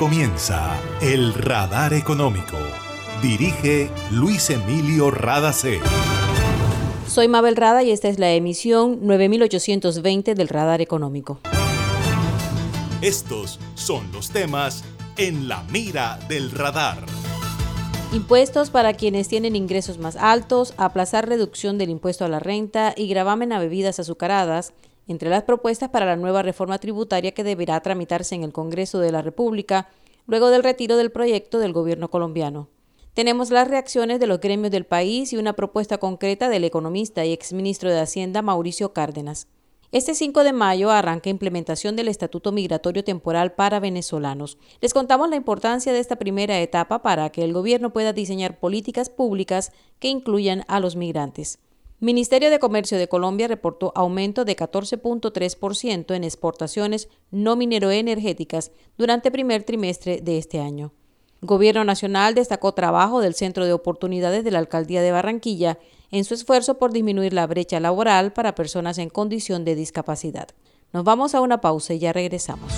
comienza El Radar Económico. Dirige Luis Emilio Radacé. Soy Mabel Rada y esta es la emisión 9820 del Radar Económico. Estos son los temas en la mira del radar. Impuestos para quienes tienen ingresos más altos, aplazar reducción del impuesto a la renta y gravamen a bebidas azucaradas, entre las propuestas para la nueva reforma tributaria que deberá tramitarse en el Congreso de la República luego del retiro del proyecto del gobierno colombiano. Tenemos las reacciones de los gremios del país y una propuesta concreta del economista y exministro de Hacienda Mauricio Cárdenas. Este 5 de mayo arranca implementación del Estatuto Migratorio Temporal para venezolanos. Les contamos la importancia de esta primera etapa para que el gobierno pueda diseñar políticas públicas que incluyan a los migrantes. Ministerio de Comercio de Colombia reportó aumento de 14.3% en exportaciones no mineroenergéticas durante primer trimestre de este año. Gobierno Nacional destacó trabajo del Centro de Oportunidades de la Alcaldía de Barranquilla en su esfuerzo por disminuir la brecha laboral para personas en condición de discapacidad. Nos vamos a una pausa y ya regresamos.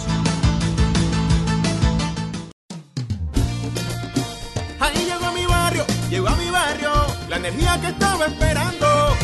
Llegó mi barrio, llegó a mi barrio, la energía que estaba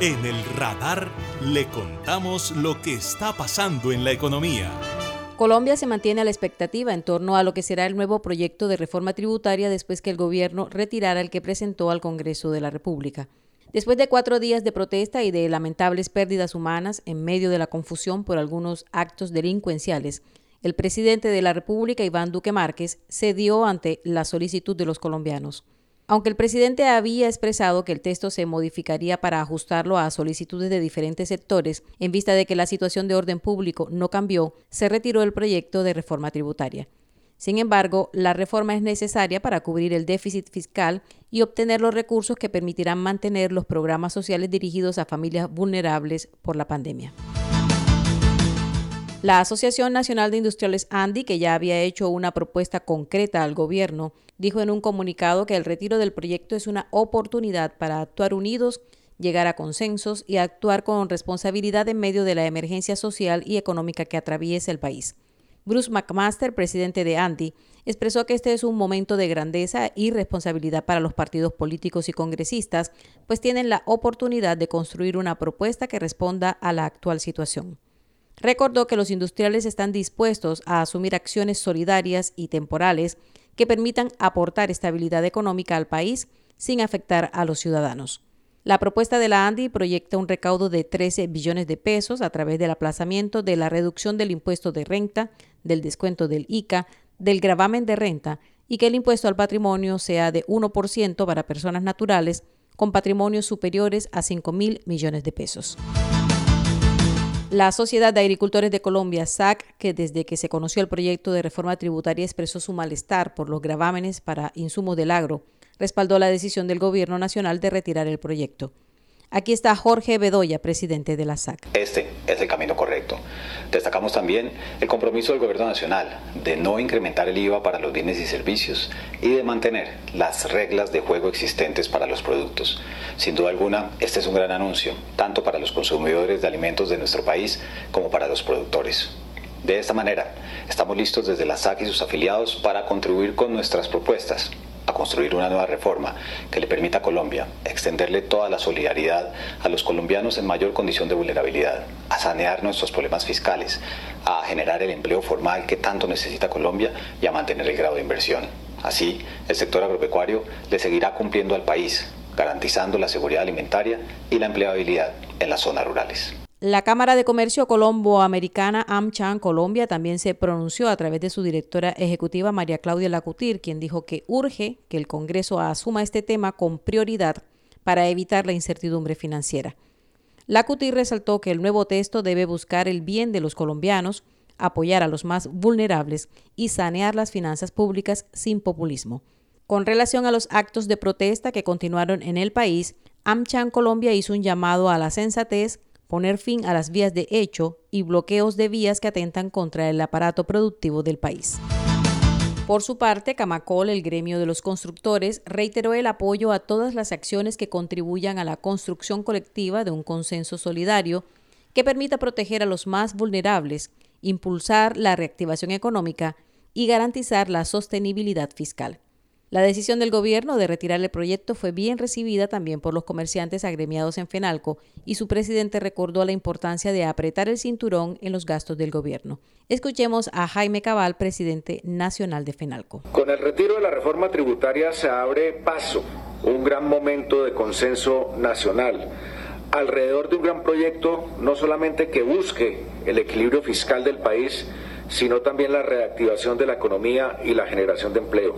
En el radar le contamos lo que está pasando en la economía. Colombia se mantiene a la expectativa en torno a lo que será el nuevo proyecto de reforma tributaria después que el gobierno retirara el que presentó al Congreso de la República. Después de cuatro días de protesta y de lamentables pérdidas humanas en medio de la confusión por algunos actos delincuenciales, el presidente de la República, Iván Duque Márquez, cedió ante la solicitud de los colombianos. Aunque el presidente había expresado que el texto se modificaría para ajustarlo a solicitudes de diferentes sectores, en vista de que la situación de orden público no cambió, se retiró el proyecto de reforma tributaria. Sin embargo, la reforma es necesaria para cubrir el déficit fiscal y obtener los recursos que permitirán mantener los programas sociales dirigidos a familias vulnerables por la pandemia. La Asociación Nacional de Industriales ANDI, que ya había hecho una propuesta concreta al gobierno, dijo en un comunicado que el retiro del proyecto es una oportunidad para actuar unidos, llegar a consensos y actuar con responsabilidad en medio de la emergencia social y económica que atraviesa el país. Bruce McMaster, presidente de ANDI, expresó que este es un momento de grandeza y responsabilidad para los partidos políticos y congresistas, pues tienen la oportunidad de construir una propuesta que responda a la actual situación. Recordó que los industriales están dispuestos a asumir acciones solidarias y temporales que permitan aportar estabilidad económica al país sin afectar a los ciudadanos. La propuesta de la ANDI proyecta un recaudo de 13 billones de pesos a través del aplazamiento de la reducción del impuesto de renta, del descuento del ICA, del gravamen de renta y que el impuesto al patrimonio sea de 1% para personas naturales con patrimonios superiores a 5 mil millones de pesos. La Sociedad de Agricultores de Colombia, SAC, que desde que se conoció el proyecto de reforma tributaria expresó su malestar por los gravámenes para insumos del agro, respaldó la decisión del Gobierno Nacional de retirar el proyecto. Aquí está Jorge Bedoya, presidente de la SAC. Este es el camino correcto. Destacamos también el compromiso del Gobierno Nacional de no incrementar el IVA para los bienes y servicios y de mantener las reglas de juego existentes para los productos. Sin duda alguna, este es un gran anuncio, tanto para los consumidores de alimentos de nuestro país como para los productores. De esta manera, estamos listos desde la SAC y sus afiliados para contribuir con nuestras propuestas a construir una nueva reforma que le permita a Colombia extenderle toda la solidaridad a los colombianos en mayor condición de vulnerabilidad, a sanear nuestros problemas fiscales, a generar el empleo formal que tanto necesita Colombia y a mantener el grado de inversión. Así, el sector agropecuario le seguirá cumpliendo al país, garantizando la seguridad alimentaria y la empleabilidad en las zonas rurales. La Cámara de Comercio Colombo-Americana AmCham Colombia también se pronunció a través de su directora ejecutiva María Claudia Lacutir, quien dijo que urge que el Congreso asuma este tema con prioridad para evitar la incertidumbre financiera. Lacutir resaltó que el nuevo texto debe buscar el bien de los colombianos, apoyar a los más vulnerables y sanear las finanzas públicas sin populismo. Con relación a los actos de protesta que continuaron en el país, AmCham Colombia hizo un llamado a la sensatez poner fin a las vías de hecho y bloqueos de vías que atentan contra el aparato productivo del país. Por su parte, Camacol, el gremio de los constructores, reiteró el apoyo a todas las acciones que contribuyan a la construcción colectiva de un consenso solidario que permita proteger a los más vulnerables, impulsar la reactivación económica y garantizar la sostenibilidad fiscal. La decisión del gobierno de retirar el proyecto fue bien recibida también por los comerciantes agremiados en Fenalco y su presidente recordó la importancia de apretar el cinturón en los gastos del gobierno. Escuchemos a Jaime Cabal, presidente nacional de Fenalco. Con el retiro de la reforma tributaria se abre paso, un gran momento de consenso nacional alrededor de un gran proyecto no solamente que busque el equilibrio fiscal del país, sino también la reactivación de la economía y la generación de empleo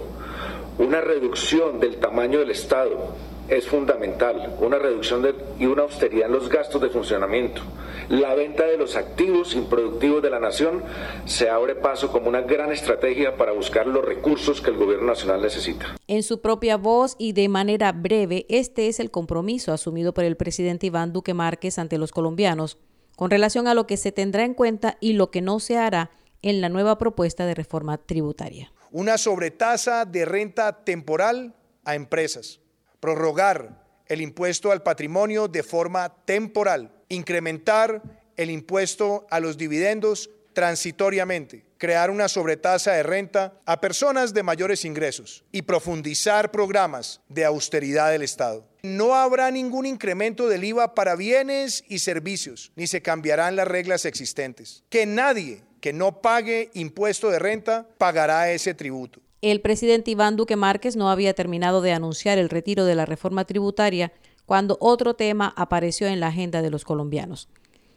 una reducción del tamaño del Estado es fundamental, una reducción y una austeridad en los gastos de funcionamiento. La venta de los activos improductivos de la nación se abre paso como una gran estrategia para buscar los recursos que el gobierno nacional necesita. En su propia voz y de manera breve, este es el compromiso asumido por el presidente Iván Duque Márquez ante los colombianos con relación a lo que se tendrá en cuenta y lo que no se hará en la nueva propuesta de reforma tributaria una sobretasa de renta temporal a empresas, prorrogar el impuesto al patrimonio de forma temporal, incrementar el impuesto a los dividendos transitoriamente, crear una sobretasa de renta a personas de mayores ingresos y profundizar programas de austeridad del Estado. No habrá ningún incremento del IVA para bienes y servicios, ni se cambiarán las reglas existentes. Que nadie que no pague impuesto de renta pagará ese tributo. El presidente Iván Duque Márquez no había terminado de anunciar el retiro de la reforma tributaria cuando otro tema apareció en la agenda de los colombianos.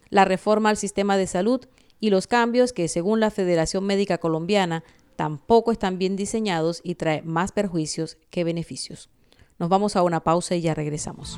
La reforma al sistema de salud y los cambios que, según la Federación Médica Colombiana, tampoco están bien diseñados y trae más perjuicios que beneficios. Nos vamos a una pausa y ya regresamos.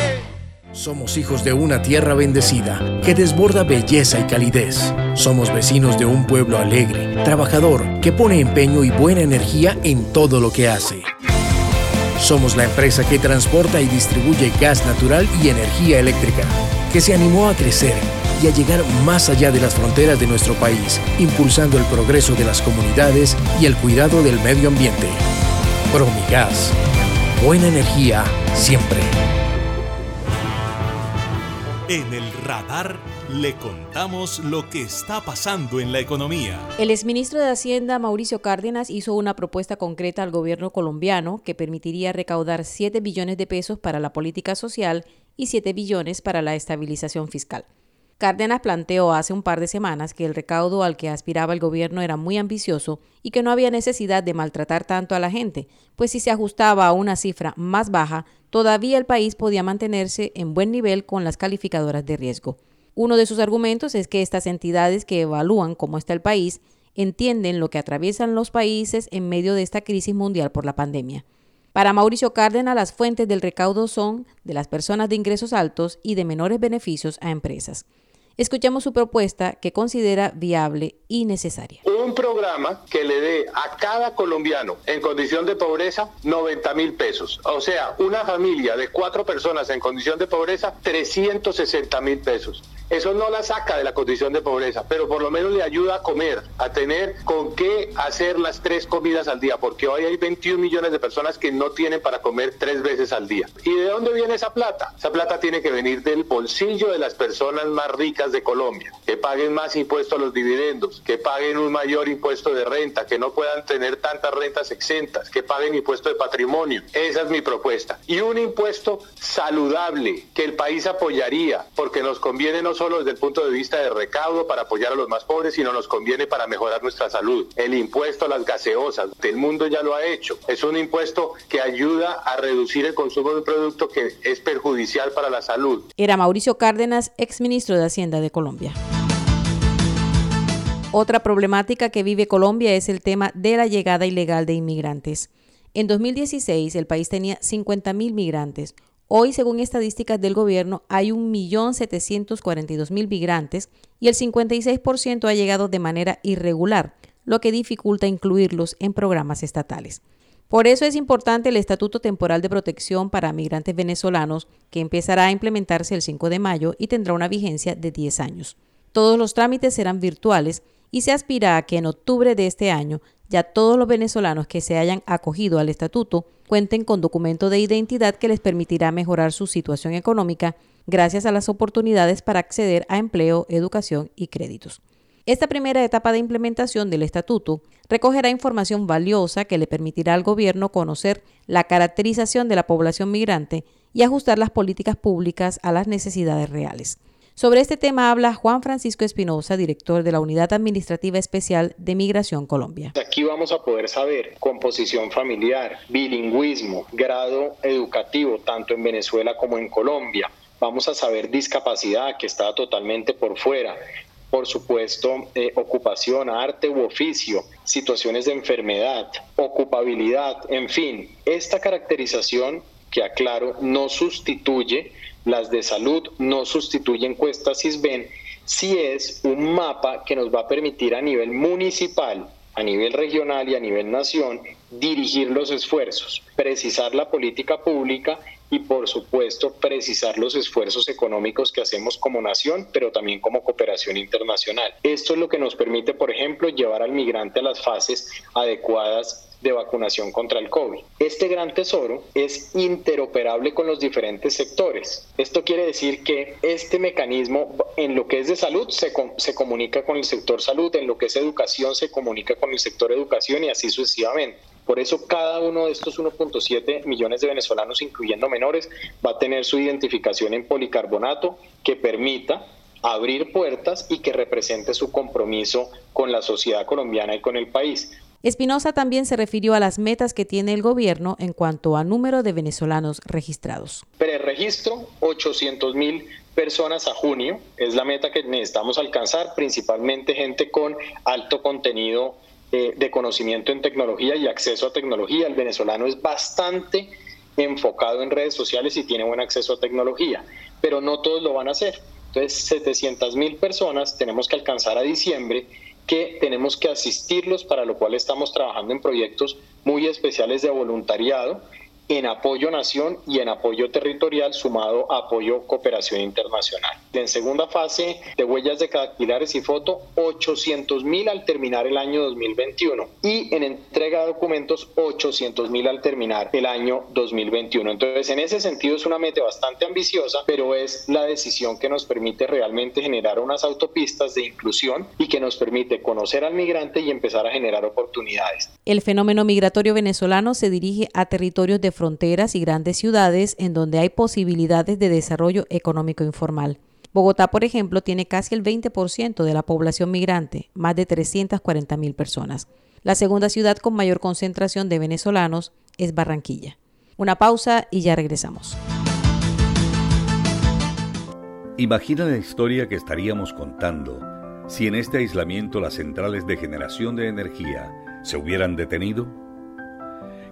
Somos hijos de una tierra bendecida que desborda belleza y calidez. Somos vecinos de un pueblo alegre, trabajador, que pone empeño y buena energía en todo lo que hace. Somos la empresa que transporta y distribuye gas natural y energía eléctrica, que se animó a crecer y a llegar más allá de las fronteras de nuestro país, impulsando el progreso de las comunidades y el cuidado del medio ambiente. Promigas. Buena energía siempre. En el radar le contamos lo que está pasando en la economía. El exministro de Hacienda, Mauricio Cárdenas, hizo una propuesta concreta al gobierno colombiano que permitiría recaudar 7 billones de pesos para la política social y 7 billones para la estabilización fiscal. Cárdenas planteó hace un par de semanas que el recaudo al que aspiraba el gobierno era muy ambicioso y que no había necesidad de maltratar tanto a la gente, pues si se ajustaba a una cifra más baja, todavía el país podía mantenerse en buen nivel con las calificadoras de riesgo. Uno de sus argumentos es que estas entidades que evalúan cómo está el país entienden lo que atraviesan los países en medio de esta crisis mundial por la pandemia. Para Mauricio Cárdenas, las fuentes del recaudo son de las personas de ingresos altos y de menores beneficios a empresas. Escuchamos su propuesta que considera viable y necesaria. Un programa que le dé a cada colombiano en condición de pobreza 90 mil pesos. O sea, una familia de cuatro personas en condición de pobreza 360 mil pesos. Eso no la saca de la condición de pobreza, pero por lo menos le ayuda a comer, a tener con qué hacer las tres comidas al día, porque hoy hay 21 millones de personas que no tienen para comer tres veces al día. ¿Y de dónde viene esa plata? Esa plata tiene que venir del bolsillo de las personas más ricas de Colombia, que paguen más impuestos a los dividendos, que paguen un mayor impuesto de renta, que no puedan tener tantas rentas exentas, que paguen impuesto de patrimonio. Esa es mi propuesta. Y un impuesto saludable que el país apoyaría, porque nos conviene no solo desde el punto de vista de recaudo para apoyar a los más pobres, sino nos conviene para mejorar nuestra salud. El impuesto a las gaseosas, el mundo ya lo ha hecho. Es un impuesto que ayuda a reducir el consumo de un producto que es perjudicial para la salud. Era Mauricio Cárdenas, exministro de Hacienda de Colombia. Otra problemática que vive Colombia es el tema de la llegada ilegal de inmigrantes. En 2016 el país tenía 50.000 migrantes, Hoy, según estadísticas del gobierno, hay 1.742.000 migrantes y el 56% ha llegado de manera irregular, lo que dificulta incluirlos en programas estatales. Por eso es importante el Estatuto Temporal de Protección para Migrantes Venezolanos, que empezará a implementarse el 5 de mayo y tendrá una vigencia de 10 años. Todos los trámites serán virtuales y se aspira a que en octubre de este año ya todos los venezolanos que se hayan acogido al estatuto cuenten con documento de identidad que les permitirá mejorar su situación económica gracias a las oportunidades para acceder a empleo, educación y créditos. Esta primera etapa de implementación del estatuto recogerá información valiosa que le permitirá al gobierno conocer la caracterización de la población migrante y ajustar las políticas públicas a las necesidades reales. Sobre este tema habla Juan Francisco Espinosa, director de la Unidad Administrativa Especial de Migración Colombia. Aquí vamos a poder saber composición familiar, bilingüismo, grado educativo, tanto en Venezuela como en Colombia. Vamos a saber discapacidad, que está totalmente por fuera, por supuesto, eh, ocupación, arte u oficio, situaciones de enfermedad, ocupabilidad, en fin, esta caracterización que aclaro no sustituye las de salud no sustituyen encuestas CISBEN, si es un mapa que nos va a permitir a nivel municipal, a nivel regional y a nivel nación dirigir los esfuerzos, precisar la política pública y por supuesto precisar los esfuerzos económicos que hacemos como nación, pero también como cooperación internacional. Esto es lo que nos permite, por ejemplo, llevar al migrante a las fases adecuadas de vacunación contra el COVID. Este gran tesoro es interoperable con los diferentes sectores. Esto quiere decir que este mecanismo en lo que es de salud se, se comunica con el sector salud, en lo que es educación se comunica con el sector educación y así sucesivamente. Por eso cada uno de estos 1.7 millones de venezolanos, incluyendo menores, va a tener su identificación en policarbonato que permita abrir puertas y que represente su compromiso con la sociedad colombiana y con el país. Espinosa también se refirió a las metas que tiene el gobierno en cuanto a número de venezolanos registrados. Preregistro, 800 mil personas a junio, es la meta que necesitamos alcanzar, principalmente gente con alto contenido de conocimiento en tecnología y acceso a tecnología. El venezolano es bastante enfocado en redes sociales y tiene buen acceso a tecnología, pero no todos lo van a hacer. Entonces, 700 mil personas tenemos que alcanzar a diciembre que tenemos que asistirlos, para lo cual estamos trabajando en proyectos muy especiales de voluntariado en apoyo nación y en apoyo territorial sumado a apoyo cooperación internacional. En segunda fase de huellas de dactilares y foto, 800 mil al terminar el año 2021 y en entrega de documentos 800 mil al terminar el año 2021. Entonces, en ese sentido es una meta bastante ambiciosa, pero es la decisión que nos permite realmente generar unas autopistas de inclusión y que nos permite conocer al migrante y empezar a generar oportunidades. El fenómeno migratorio venezolano se dirige a territorios de fronteras y grandes ciudades en donde hay posibilidades de desarrollo económico informal. Bogotá, por ejemplo, tiene casi el 20% de la población migrante, más de 340 mil personas. La segunda ciudad con mayor concentración de venezolanos es Barranquilla. Una pausa y ya regresamos. Imagina la historia que estaríamos contando si en este aislamiento las centrales de generación de energía se hubieran detenido.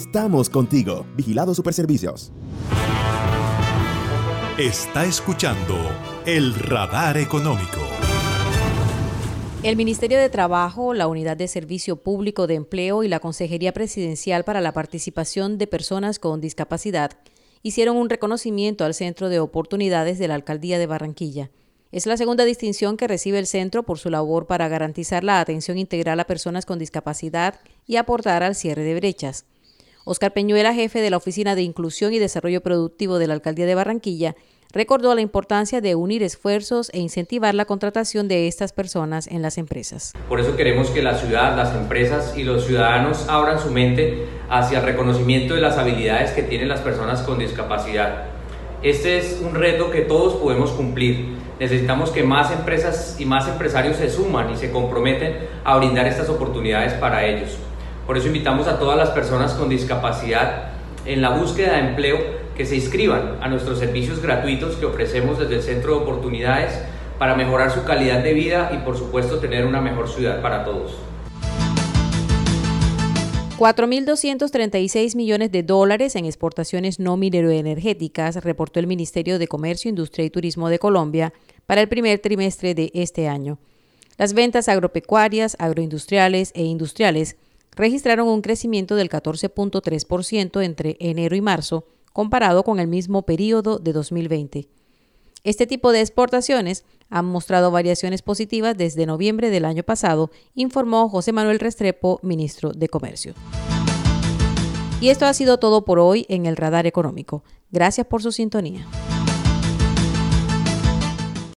Estamos contigo. Vigilado Superservicios. Está escuchando el radar económico. El Ministerio de Trabajo, la Unidad de Servicio Público de Empleo y la Consejería Presidencial para la Participación de Personas con Discapacidad hicieron un reconocimiento al Centro de Oportunidades de la Alcaldía de Barranquilla. Es la segunda distinción que recibe el centro por su labor para garantizar la atención integral a personas con discapacidad y aportar al cierre de brechas. Oscar Peñuela, jefe de la Oficina de Inclusión y Desarrollo Productivo de la Alcaldía de Barranquilla, recordó la importancia de unir esfuerzos e incentivar la contratación de estas personas en las empresas. Por eso queremos que la ciudad, las empresas y los ciudadanos abran su mente hacia el reconocimiento de las habilidades que tienen las personas con discapacidad. Este es un reto que todos podemos cumplir. Necesitamos que más empresas y más empresarios se suman y se comprometen a brindar estas oportunidades para ellos. Por eso invitamos a todas las personas con discapacidad en la búsqueda de empleo que se inscriban a nuestros servicios gratuitos que ofrecemos desde el Centro de Oportunidades para mejorar su calidad de vida y por supuesto tener una mejor ciudad para todos. 4.236 millones de dólares en exportaciones no mineroenergéticas, reportó el Ministerio de Comercio, Industria y Turismo de Colombia para el primer trimestre de este año. Las ventas agropecuarias, agroindustriales e industriales registraron un crecimiento del 14.3% entre enero y marzo, comparado con el mismo periodo de 2020. Este tipo de exportaciones han mostrado variaciones positivas desde noviembre del año pasado, informó José Manuel Restrepo, ministro de Comercio. Y esto ha sido todo por hoy en el Radar Económico. Gracias por su sintonía.